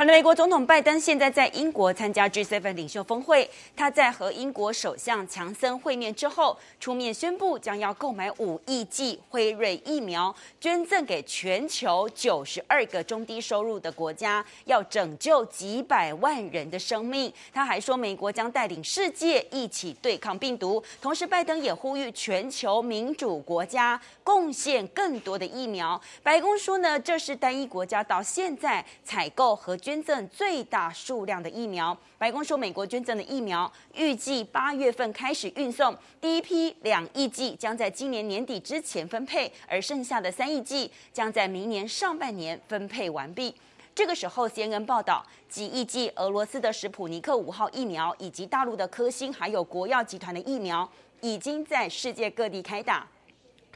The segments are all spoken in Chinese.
好的，美国总统拜登现在在英国参加 G7 领袖峰会。他在和英国首相强森会面之后，出面宣布将要购买五亿剂辉瑞疫苗，捐赠给全球九十二个中低收入的国家，要拯救几百万人的生命。他还说，美国将带领世界一起对抗病毒。同时，拜登也呼吁全球民主国家贡献更多的疫苗。白宫说呢，这是单一国家到现在采购和捐。捐赠最大数量的疫苗。白宫说，美国捐赠的疫苗预计八月份开始运送，第一批两亿剂将在今年年底之前分配，而剩下的三亿剂将在明年上半年分配完毕。这个时候，CNN 报道，几亿剂俄罗斯的史普尼克五号疫苗，以及大陆的科兴，还有国药集团的疫苗，已经在世界各地开打。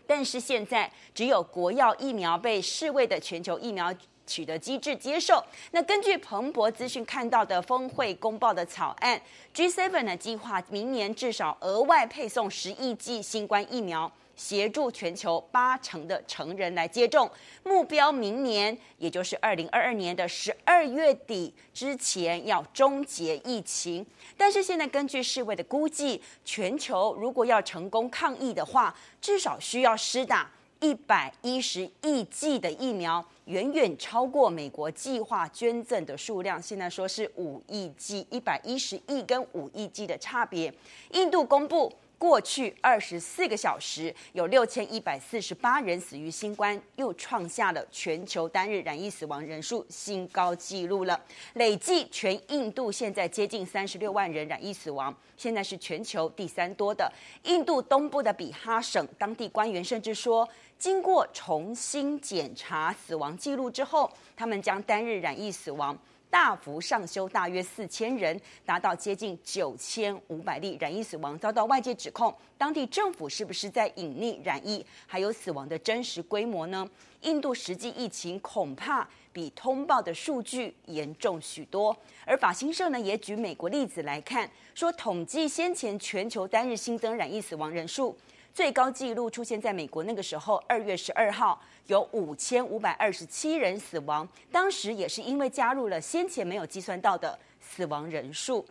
但是现在，只有国药疫苗被世卫的全球疫苗。取得机制接受。那根据彭博资讯看到的峰会公报的草案，G7 呢计划明年至少额外配送十亿剂新冠疫苗，协助全球八成的成人来接种。目标明年，也就是二零二二年的十二月底之前要终结疫情。但是现在根据世卫的估计，全球如果要成功抗疫的话，至少需要施打一百一十亿剂的疫苗。远远超过美国计划捐赠的数量，现在说是五亿剂，一百一十亿跟五亿剂的差别。印度公布过去二十四个小时有六千一百四十八人死于新冠，又创下了全球单日染疫死亡人数新高纪录了。累计全印度现在接近三十六万人染疫死亡，现在是全球第三多的。印度东部的比哈省当地官员甚至说。经过重新检查死亡记录之后，他们将单日染疫死亡大幅上修，大约四千人，达到接近九千五百例染疫死亡，遭到外界指控，当地政府是不是在隐匿染疫还有死亡的真实规模呢？印度实际疫情恐怕比通报的数据严重许多，而法新社呢也举美国例子来看，说统计先前全球单日新增染疫死亡人数。最高纪录出现在美国，那个时候二月十二号有五千五百二十七人死亡，当时也是因为加入了先前没有计算到的死亡人数。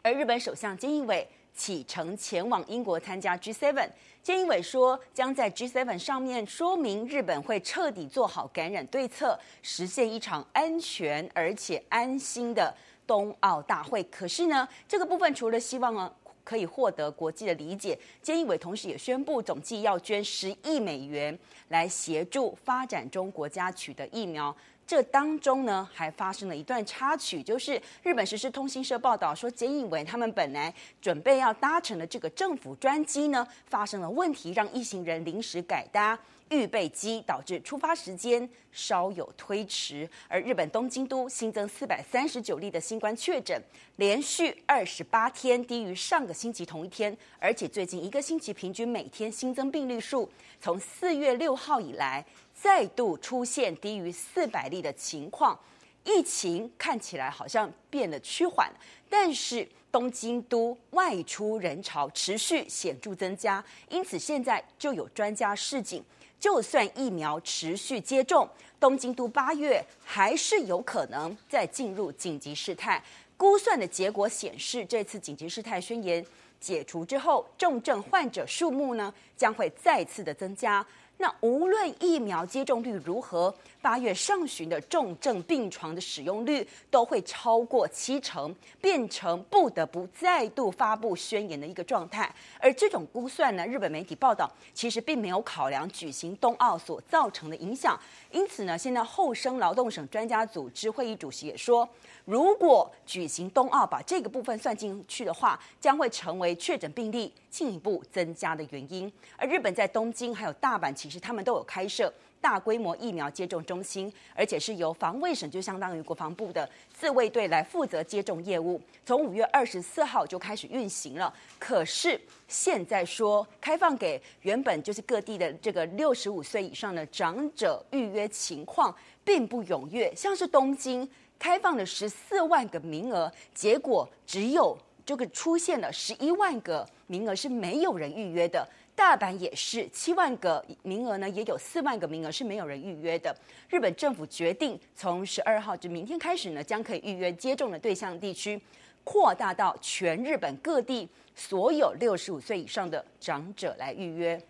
而日本首相菅义伟启程前往英国参加 G7，菅义伟说将在 G7 上面说明日本会彻底做好感染对策，实现一场安全而且安心的冬奥大会。可是呢，这个部分除了希望呢。可以获得国际的理解。菅义伟同时也宣布，总计要捐十亿美元来协助发展中国家取得疫苗。这当中呢，还发生了一段插曲，就是日本时事通信社报道说，菅义伟他们本来准备要搭乘的这个政府专机呢，发生了问题，让一行人临时改搭。预备机导致出发时间稍有推迟，而日本东京都新增四百三十九例的新冠确诊，连续二十八天低于上个星期同一天，而且最近一个星期平均每天新增病例数从四月六号以来再度出现低于四百例的情况，疫情看起来好像变得趋缓，但是东京都外出人潮持续显著增加，因此现在就有专家示警。就算疫苗持续接种，东京都八月还是有可能再进入紧急事态。估算的结果显示，这次紧急事态宣言解除之后，重症患者数目呢将会再次的增加。那无论疫苗接种率如何，八月上旬的重症病床的使用率都会超过七成，变成不得不再度发布宣言的一个状态。而这种估算呢，日本媒体报道其实并没有考量举行冬奥所造成的影响。因此呢，现在厚生劳动省专家组织会议主席也说，如果举行冬奥把这个部分算进去的话，将会成为确诊病例进一步增加的原因。而日本在东京还有大阪，其实他们都有开设大规模疫苗接种中心，而且是由防卫省，就相当于国防部的自卫队来负责接种业务。从五月二十四号就开始运行了。可是现在说开放给原本就是各地的这个六十五岁以上的长者预约情况并不踊跃，像是东京。开放了十四万个名额，结果只有这个出现了十一万个名额是没有人预约的。大阪也是七万个名额呢，也有四万个名额是没有人预约的。日本政府决定从十二号至明天开始呢，将可以预约接种的对象地区扩大到全日本各地所有六十五岁以上的长者来预约。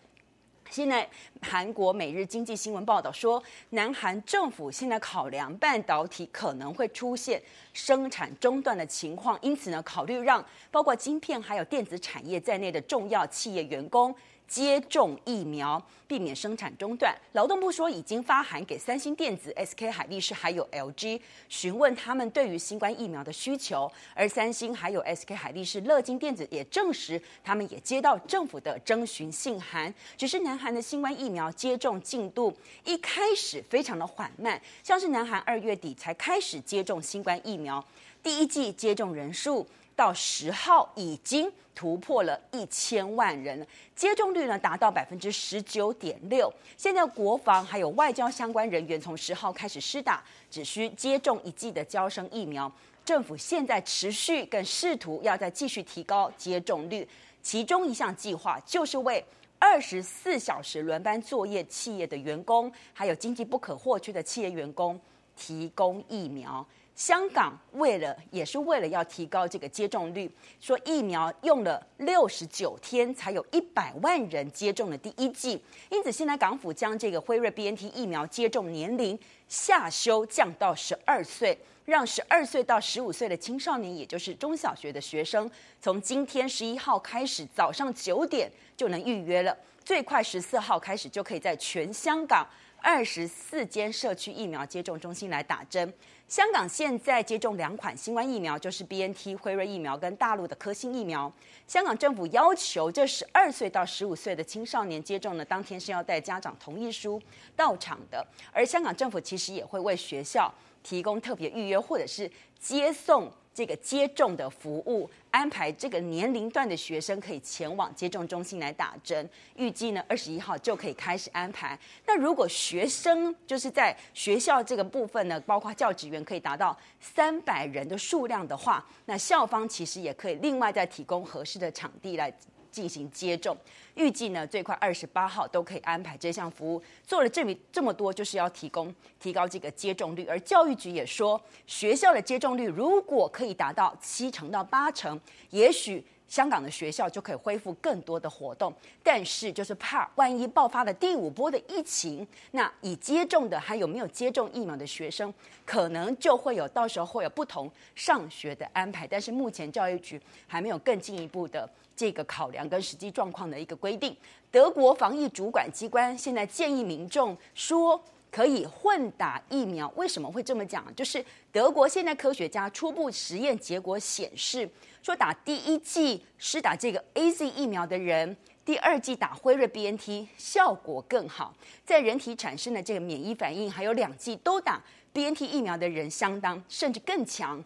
现在，韩国每日经济新闻报道说，南韩政府现在考量半导体可能会出现生产中断的情况，因此呢，考虑让包括晶片还有电子产业在内的重要企业员工。接种疫苗，避免生产中断。劳动部说已经发函给三星电子、SK 海力士还有 LG，询问他们对于新冠疫苗的需求。而三星还有 SK 海力士、乐金电子也证实，他们也接到政府的征询信函。只是南韩的新冠疫苗接种进度一开始非常的缓慢，像是南韩二月底才开始接种新冠疫苗，第一季接种人数。到十号已经突破了一千万人，接种率呢达到百分之十九点六。现在国防还有外交相关人员从十号开始施打，只需接种一剂的娇生疫苗。政府现在持续跟试图要再继续提高接种率，其中一项计划就是为二十四小时轮班作业企业的员工，还有经济不可或缺的企业员工提供疫苗。香港为了也是为了要提高这个接种率，说疫苗用了六十九天才有一百万人接种了第一剂，因此现在港府将这个辉瑞 BNT 疫苗接种年龄下修降到十二岁，让十二岁到十五岁的青少年，也就是中小学的学生，从今天十一号开始早上九点就能预约了，最快十四号开始就可以在全香港二十四间社区疫苗接种中心来打针。香港现在接种两款新冠疫苗，就是 BNT 辉瑞疫苗跟大陆的科兴疫苗。香港政府要求这十二岁到十五岁的青少年接种呢，当天是要带家长同意书到场的。而香港政府其实也会为学校提供特别预约或者是接送。这个接种的服务安排，这个年龄段的学生可以前往接种中心来打针。预计呢，二十一号就可以开始安排。那如果学生就是在学校这个部分呢，包括教职员可以达到三百人的数量的话，那校方其实也可以另外再提供合适的场地来。进行接种，预计呢最快二十八号都可以安排这项服务。做了这么这么多，就是要提供提高这个接种率。而教育局也说，学校的接种率如果可以达到七成到八成，也许。香港的学校就可以恢复更多的活动，但是就是怕万一爆发了第五波的疫情，那已接种的还有没有接种疫苗的学生，可能就会有到时候会有不同上学的安排。但是目前教育局还没有更进一步的这个考量跟实际状况的一个规定。德国防疫主管机关现在建议民众说。可以混打疫苗，为什么会这么讲？就是德国现在科学家初步实验结果显示，说打第一剂施打这个 AZ 疫苗的人，第二剂打辉瑞 BNT 效果更好，在人体产生的这个免疫反应，还有两剂都打 BNT 疫苗的人相当甚至更强。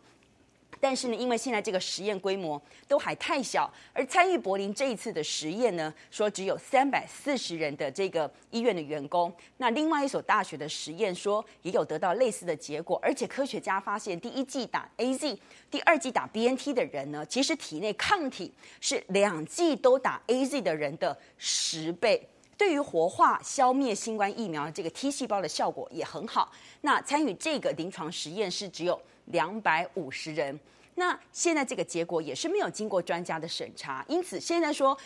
但是呢，因为现在这个实验规模都还太小，而参与柏林这一次的实验呢，说只有三百四十人的这个医院的员工。那另外一所大学的实验说也有得到类似的结果，而且科学家发现，第一剂打 AZ，第二剂打 BNT 的人呢，其实体内抗体是两剂都打 AZ 的人的十倍，对于活化消灭新冠疫苗这个 T 细胞的效果也很好。那参与这个临床实验是只有。两百五十人，那现在这个结果也是没有经过专家的审查，因此现在说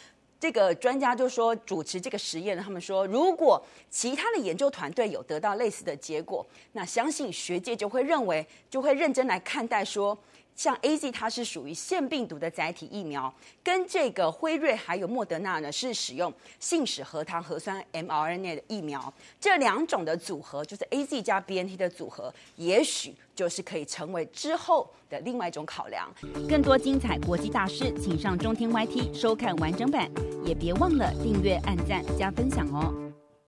这个专家就说主持这个实验，他们说如果其他的研究团队有得到类似的结果，那相信学界就会认为就会认真来看待说。像 AZ 它是属于腺病毒的载体疫苗，跟这个辉瑞还有莫德纳呢是使用信使核糖核酸 mRNA 的疫苗，这两种的组合就是 AZ 加 BNT 的组合，也许就是可以成为之后的另外一种考量。更多精彩国际大师，请上中天 YT 收看完整版，也别忘了订阅、按赞、加分享哦。